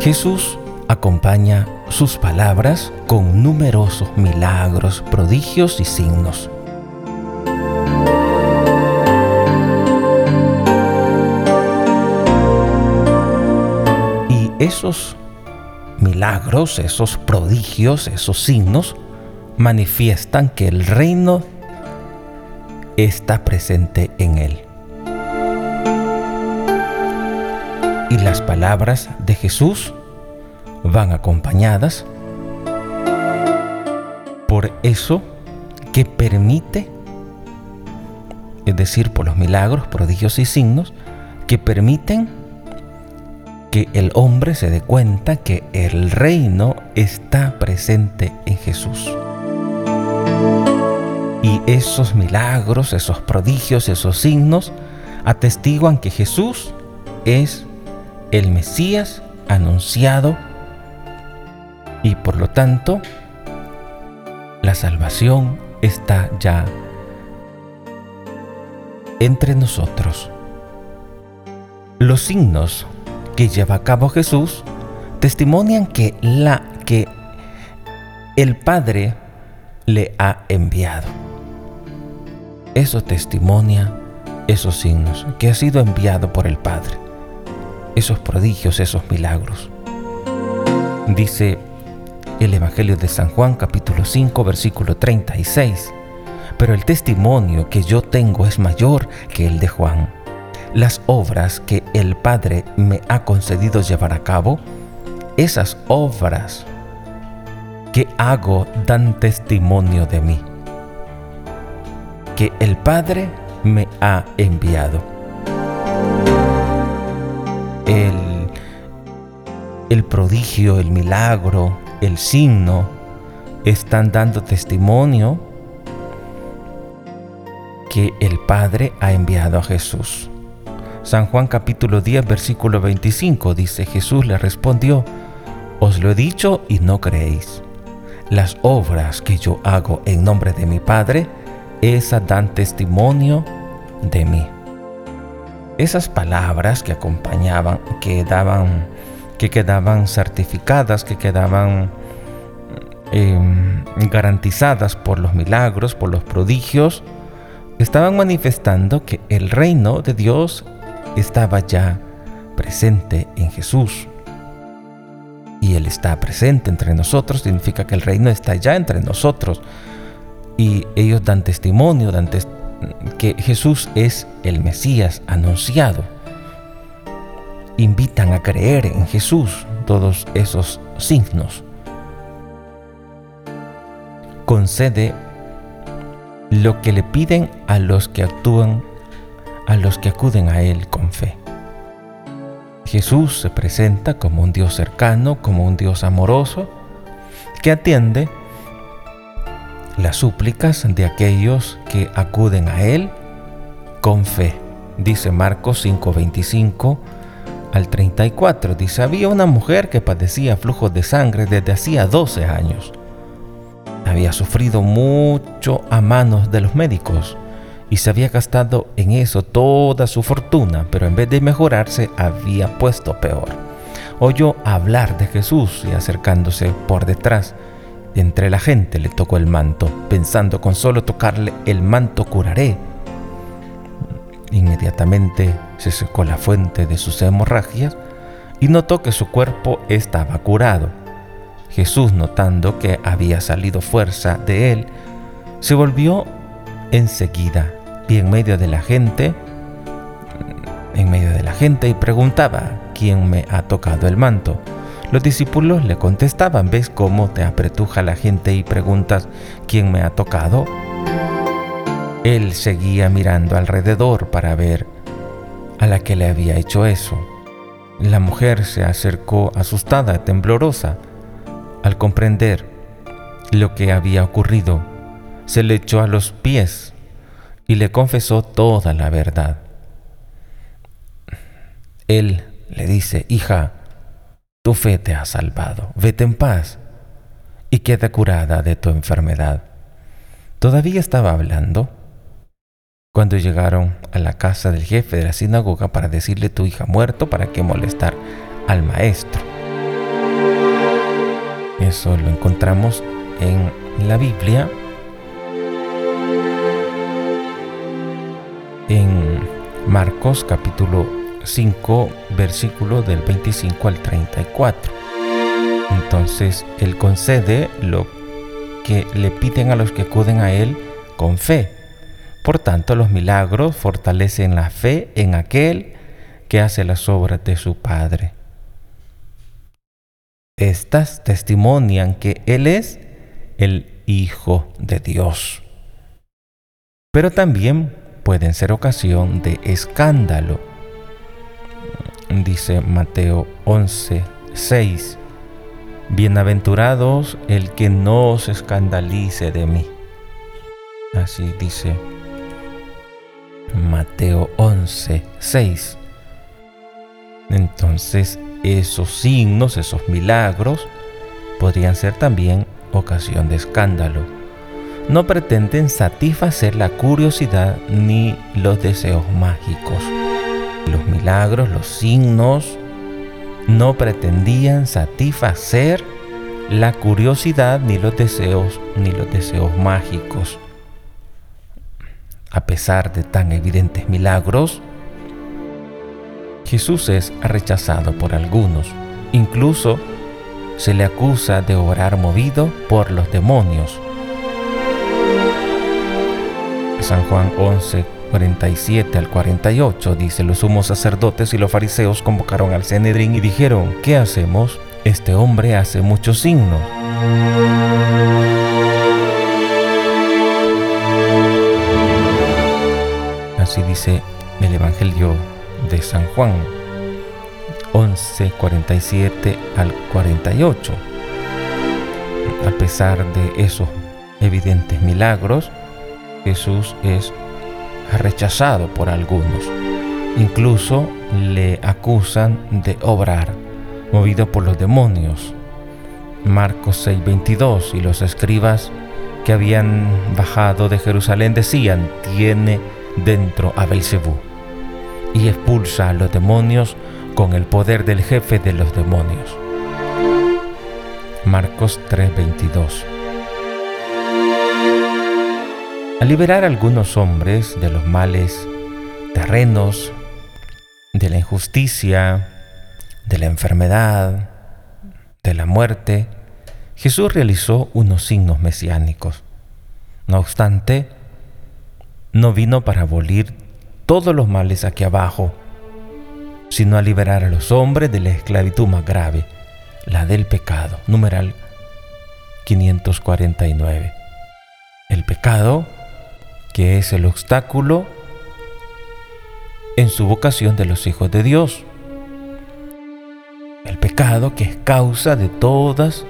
Jesús acompaña sus palabras con numerosos milagros, prodigios y signos. Y esos milagros, esos prodigios, esos signos, manifiestan que el reino está presente en él. Y las palabras de Jesús van acompañadas por eso que permite, es decir, por los milagros, prodigios y signos, que permiten que el hombre se dé cuenta que el reino está presente en Jesús. Y esos milagros, esos prodigios, esos signos atestiguan que Jesús es el Mesías anunciado y por lo tanto la salvación está ya entre nosotros. Los signos que lleva a cabo Jesús testimonian que la que el Padre le ha enviado. Eso testimonia esos signos, que ha sido enviado por el Padre. Esos prodigios, esos milagros. Dice el Evangelio de San Juan capítulo 5 versículo 36. Pero el testimonio que yo tengo es mayor que el de Juan. Las obras que el Padre me ha concedido llevar a cabo, esas obras que hago dan testimonio de mí, que el Padre me ha enviado. El, prodigio, el milagro, el signo están dando testimonio que el Padre ha enviado a Jesús. San Juan capítulo 10 versículo 25 dice, Jesús le respondió, os lo he dicho y no creéis. Las obras que yo hago en nombre de mi Padre, esas dan testimonio de mí. Esas palabras que acompañaban, que daban que quedaban certificadas, que quedaban em, garantizadas por los milagros, por los prodigios, estaban manifestando que el reino de Dios estaba ya presente en Jesús. Y Él está presente entre nosotros, significa que el reino está ya entre nosotros. Y ellos dan testimonio, dan que Jesús es el Mesías anunciado invitan a creer en Jesús todos esos signos. Concede lo que le piden a los que actúan, a los que acuden a Él con fe. Jesús se presenta como un Dios cercano, como un Dios amoroso, que atiende las súplicas de aquellos que acuden a Él con fe. Dice Marcos 5:25 al 34 dice, había una mujer que padecía flujos de sangre desde hacía 12 años. Había sufrido mucho a manos de los médicos y se había gastado en eso toda su fortuna, pero en vez de mejorarse había puesto peor. Oyó hablar de Jesús y acercándose por detrás, entre la gente le tocó el manto, pensando con solo tocarle el manto curaré. Inmediatamente se secó la fuente de sus hemorragias y notó que su cuerpo estaba curado. Jesús, notando que había salido fuerza de él, se volvió enseguida y en medio de la gente, en medio de la gente y preguntaba, ¿quién me ha tocado el manto? Los discípulos le contestaban, ¿ves cómo te apretuja la gente y preguntas, ¿quién me ha tocado? Él seguía mirando alrededor para ver a la que le había hecho eso. La mujer se acercó asustada, temblorosa. Al comprender lo que había ocurrido, se le echó a los pies y le confesó toda la verdad. Él le dice, hija, tu fe te ha salvado, vete en paz y queda curada de tu enfermedad. Todavía estaba hablando cuando llegaron a la casa del jefe de la sinagoga para decirle tu hija muerto, ¿para qué molestar al maestro? Eso lo encontramos en la Biblia, en Marcos capítulo 5, versículo del 25 al 34. Entonces Él concede lo que le piden a los que acuden a Él con fe. Por tanto, los milagros fortalecen la fe en aquel que hace las obras de su Padre. Estas testimonian que Él es el Hijo de Dios. Pero también pueden ser ocasión de escándalo. Dice Mateo 11, 6. Bienaventurados el que no os escandalice de mí. Así dice Mateo 11, 6. Entonces esos signos, esos milagros, podrían ser también ocasión de escándalo. No pretenden satisfacer la curiosidad ni los deseos mágicos. Los milagros, los signos, no pretendían satisfacer la curiosidad ni los deseos ni los deseos mágicos. A pesar de tan evidentes milagros, Jesús es rechazado por algunos. Incluso se le acusa de orar movido por los demonios. San Juan 11, 47 al 48 dice, los sumos sacerdotes y los fariseos convocaron al Cenedrín y dijeron, ¿qué hacemos? Este hombre hace muchos signos. Así dice el Evangelio de San Juan 11, 47 al 48. A pesar de esos evidentes milagros, Jesús es rechazado por algunos. Incluso le acusan de obrar, movido por los demonios. Marcos 6:22 y los escribas que habían bajado de Jerusalén decían, tiene dentro a Belcebú y expulsa a los demonios con el poder del jefe de los demonios. Marcos 3:22 Al liberar a algunos hombres de los males terrenos, de la injusticia, de la enfermedad, de la muerte, Jesús realizó unos signos mesiánicos. No obstante, no vino para abolir todos los males aquí abajo, sino a liberar a los hombres de la esclavitud más grave, la del pecado. Numeral 549. El pecado, que es el obstáculo en su vocación de los hijos de Dios. El pecado que es causa de todas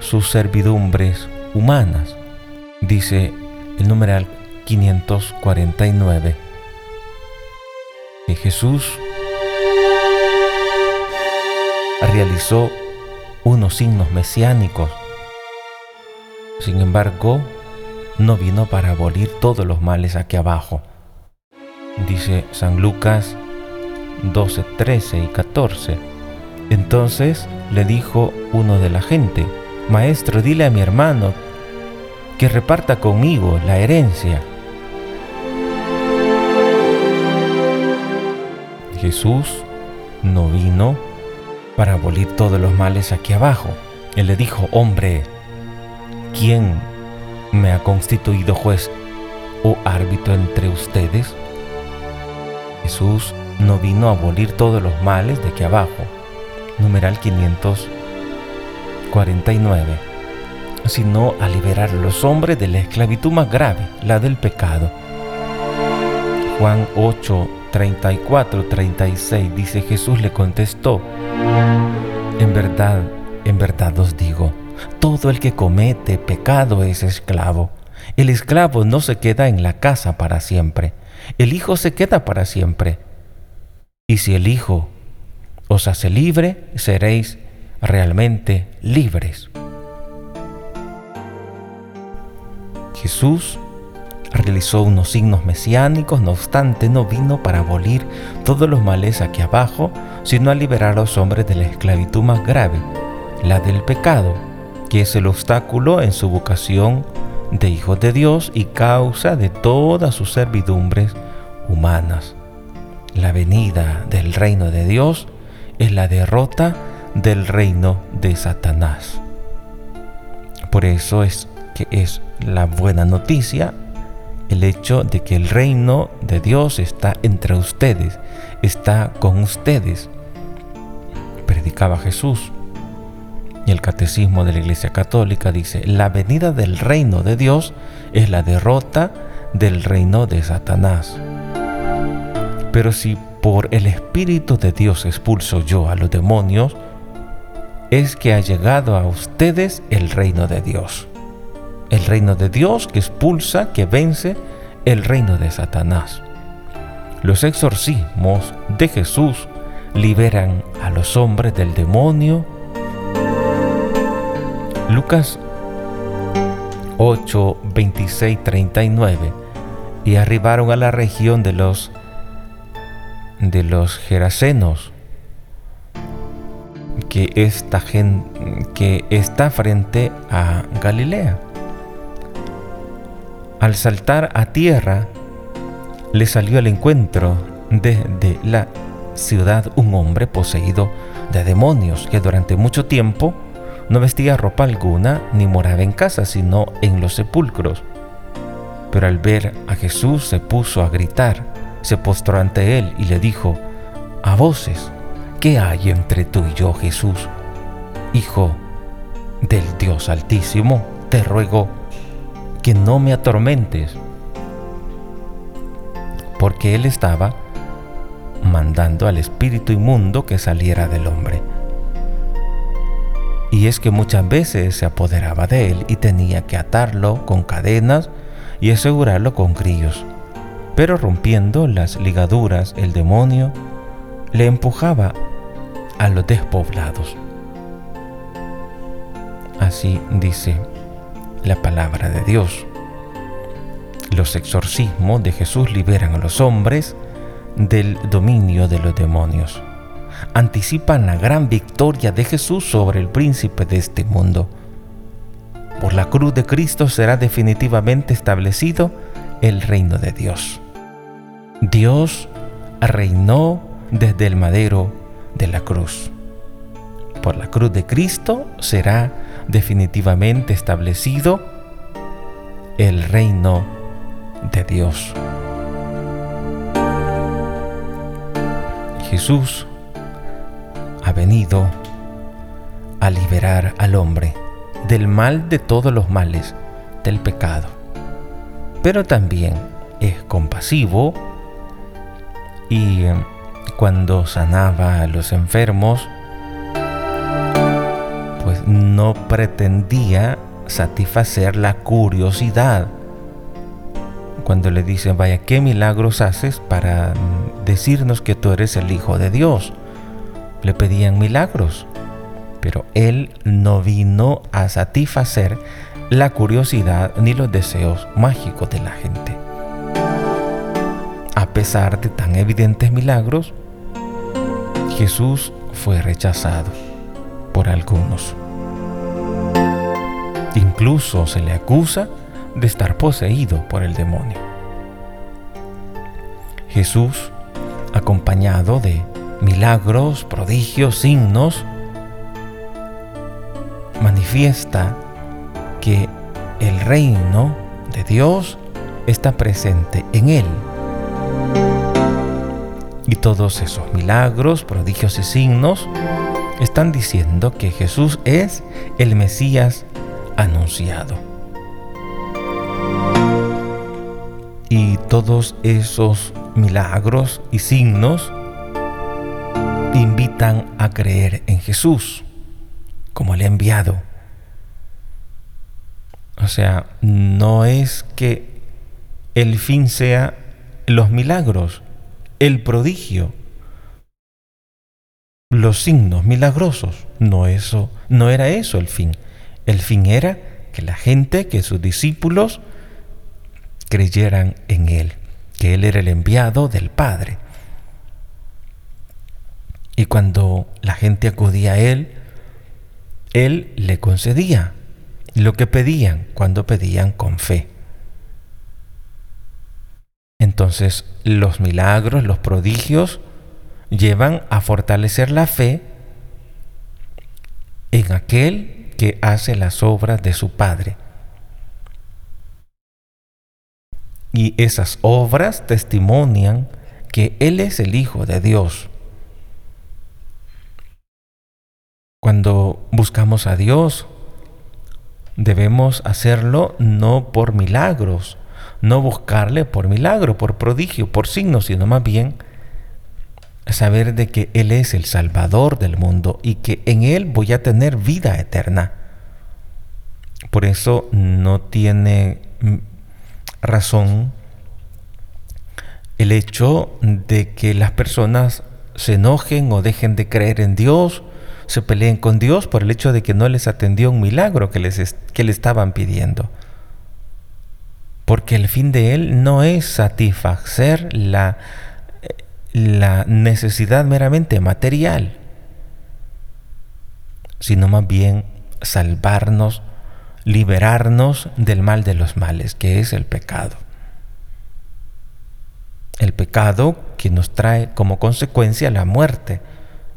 sus servidumbres humanas, dice el numeral 549 que Jesús realizó unos signos mesiánicos. Sin embargo, no vino para abolir todos los males aquí abajo. Dice San Lucas 12, 13 y 14. Entonces le dijo uno de la gente, Maestro, dile a mi hermano que reparta conmigo la herencia. Jesús no vino para abolir todos los males aquí abajo. Él le dijo, hombre, ¿quién me ha constituido juez o árbitro entre ustedes? Jesús no vino a abolir todos los males de aquí abajo. Numeral 549 sino a liberar a los hombres de la esclavitud más grave, la del pecado. Juan 8, 34, 36 dice Jesús le contestó, en verdad, en verdad os digo, todo el que comete pecado es esclavo. El esclavo no se queda en la casa para siempre, el Hijo se queda para siempre. Y si el Hijo os hace libre, seréis realmente libres. Jesús realizó unos signos mesiánicos, no obstante no vino para abolir todos los males aquí abajo, sino a liberar a los hombres de la esclavitud más grave, la del pecado, que es el obstáculo en su vocación de hijos de Dios y causa de todas sus servidumbres humanas. La venida del reino de Dios es la derrota del reino de Satanás. Por eso es que es la buena noticia el hecho de que el reino de Dios está entre ustedes, está con ustedes. Predicaba Jesús. Y el catecismo de la Iglesia Católica dice, la venida del reino de Dios es la derrota del reino de Satanás. Pero si por el Espíritu de Dios expulso yo a los demonios, es que ha llegado a ustedes el reino de Dios. El reino de Dios que expulsa, que vence el reino de Satanás. Los exorcismos de Jesús liberan a los hombres del demonio. Lucas 8, 26, 39. Y arribaron a la región de los de los Gerasenos, que, esta que está frente a Galilea. Al saltar a tierra, le salió al encuentro desde la ciudad un hombre poseído de demonios que durante mucho tiempo no vestía ropa alguna ni moraba en casa, sino en los sepulcros. Pero al ver a Jesús se puso a gritar, se postró ante él y le dijo, a voces, ¿qué hay entre tú y yo, Jesús? Hijo del Dios Altísimo, te ruego que no me atormentes, porque él estaba mandando al espíritu inmundo que saliera del hombre. Y es que muchas veces se apoderaba de él y tenía que atarlo con cadenas y asegurarlo con grillos. Pero rompiendo las ligaduras, el demonio le empujaba a los despoblados. Así dice la palabra de Dios. Los exorcismos de Jesús liberan a los hombres del dominio de los demonios. Anticipan la gran victoria de Jesús sobre el príncipe de este mundo. Por la cruz de Cristo será definitivamente establecido el reino de Dios. Dios reinó desde el madero de la cruz. Por la cruz de Cristo será definitivamente establecido el reino de Dios. Jesús venido a liberar al hombre del mal de todos los males, del pecado. Pero también es compasivo y eh, cuando sanaba a los enfermos, no pretendía satisfacer la curiosidad. Cuando le dicen, vaya, ¿qué milagros haces para decirnos que tú eres el Hijo de Dios? Le pedían milagros, pero él no vino a satisfacer la curiosidad ni los deseos mágicos de la gente. A pesar de tan evidentes milagros, Jesús fue rechazado por algunos. Incluso se le acusa de estar poseído por el demonio. Jesús, acompañado de milagros, prodigios, signos, manifiesta que el reino de Dios está presente en él. Y todos esos milagros, prodigios y signos están diciendo que Jesús es el Mesías anunciado. Y todos esos milagros y signos invitan a creer en Jesús como el enviado. O sea, no es que el fin sea los milagros, el prodigio, los signos milagrosos. No eso, no era eso el fin. El fin era que la gente, que sus discípulos creyeran en Él, que Él era el enviado del Padre. Y cuando la gente acudía a Él, Él le concedía lo que pedían cuando pedían con fe. Entonces los milagros, los prodigios, llevan a fortalecer la fe en aquel que hace las obras de su Padre. Y esas obras testimonian que Él es el Hijo de Dios. Cuando buscamos a Dios, debemos hacerlo no por milagros, no buscarle por milagro, por prodigio, por signo, sino más bien saber de que Él es el Salvador del mundo y que en Él voy a tener vida eterna. Por eso no tiene razón el hecho de que las personas se enojen o dejen de creer en Dios, se peleen con Dios por el hecho de que no les atendió un milagro que, les que le estaban pidiendo. Porque el fin de Él no es satisfacer la, la necesidad meramente material, sino más bien salvarnos, liberarnos del mal de los males, que es el pecado. El pecado que nos trae como consecuencia la muerte.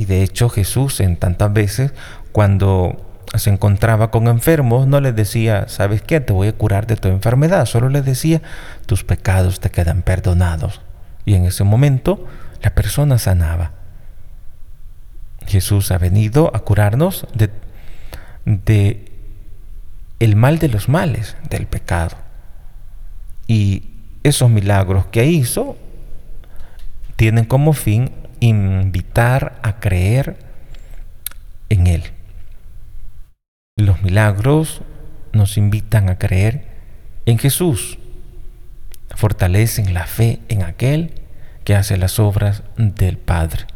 Y de hecho Jesús en tantas veces cuando se encontraba con enfermos no les decía, ¿sabes qué? Te voy a curar de tu enfermedad. Solo les decía, tus pecados te quedan perdonados. Y en ese momento la persona sanaba. Jesús ha venido a curarnos de, de el mal de los males, del pecado. Y esos milagros que hizo tienen como fin invitar a creer en Él. Los milagros nos invitan a creer en Jesús, fortalecen la fe en aquel que hace las obras del Padre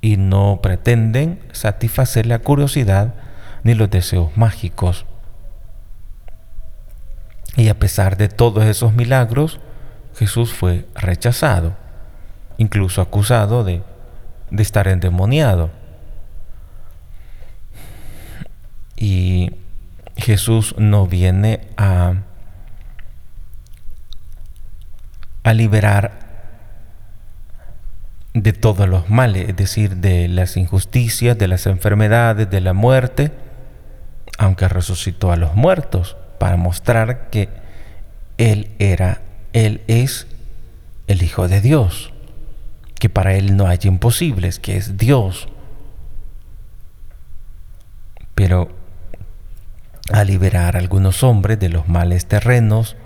y no pretenden satisfacer la curiosidad ni los deseos mágicos. Y a pesar de todos esos milagros, Jesús fue rechazado, incluso acusado de, de estar endemoniado. Y Jesús no viene a, a liberar de todos los males, es decir, de las injusticias, de las enfermedades, de la muerte, aunque resucitó a los muertos para mostrar que Él era, Él es el Hijo de Dios, que para Él no hay imposibles, que es Dios. Pero a liberar a algunos hombres de los males terrenos,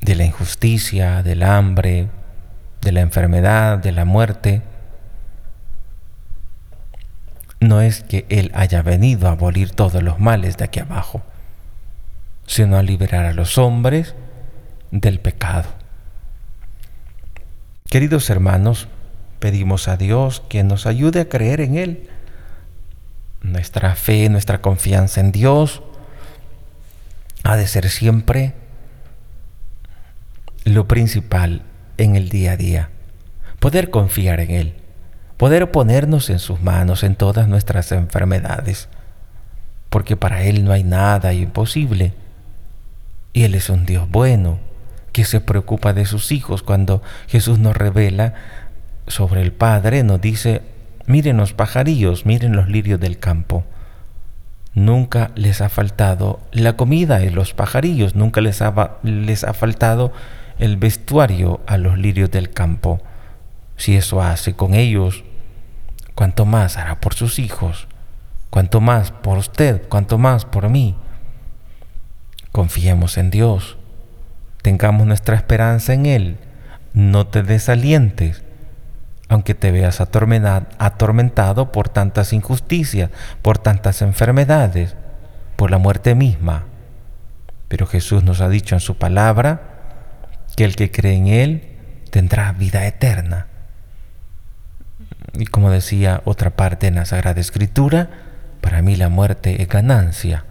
de la injusticia, del hambre, de la enfermedad, de la muerte, no es que Él haya venido a abolir todos los males de aquí abajo, sino a liberar a los hombres del pecado. Queridos hermanos, pedimos a Dios que nos ayude a creer en Él. Nuestra fe, nuestra confianza en Dios ha de ser siempre lo principal en el día a día. Poder confiar en Él poder ponernos en sus manos en todas nuestras enfermedades, porque para Él no hay nada imposible. Y Él es un Dios bueno, que se preocupa de sus hijos. Cuando Jesús nos revela sobre el Padre, nos dice, miren los pajarillos, miren los lirios del campo. Nunca les ha faltado la comida y los pajarillos, nunca les ha, les ha faltado el vestuario a los lirios del campo. Si eso hace con ellos, cuanto más hará por sus hijos, cuanto más por usted, cuanto más por mí. Confiemos en Dios, tengamos nuestra esperanza en Él, no te desalientes, aunque te veas atormentado por tantas injusticias, por tantas enfermedades, por la muerte misma. Pero Jesús nos ha dicho en su palabra que el que cree en Él tendrá vida eterna. Y como decía otra parte en la Sagrada Escritura, para mí la muerte es ganancia,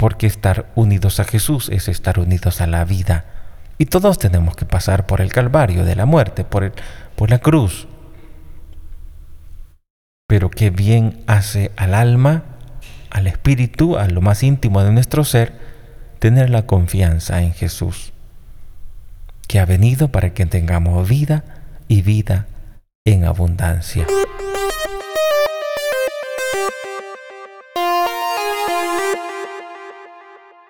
porque estar unidos a Jesús es estar unidos a la vida. Y todos tenemos que pasar por el Calvario de la muerte, por, el, por la cruz. pero qué bien hace al alma, al espíritu, a lo más íntimo de nuestro ser, tener la confianza en Jesús, que ha venido para que tengamos vida y vida en abundancia.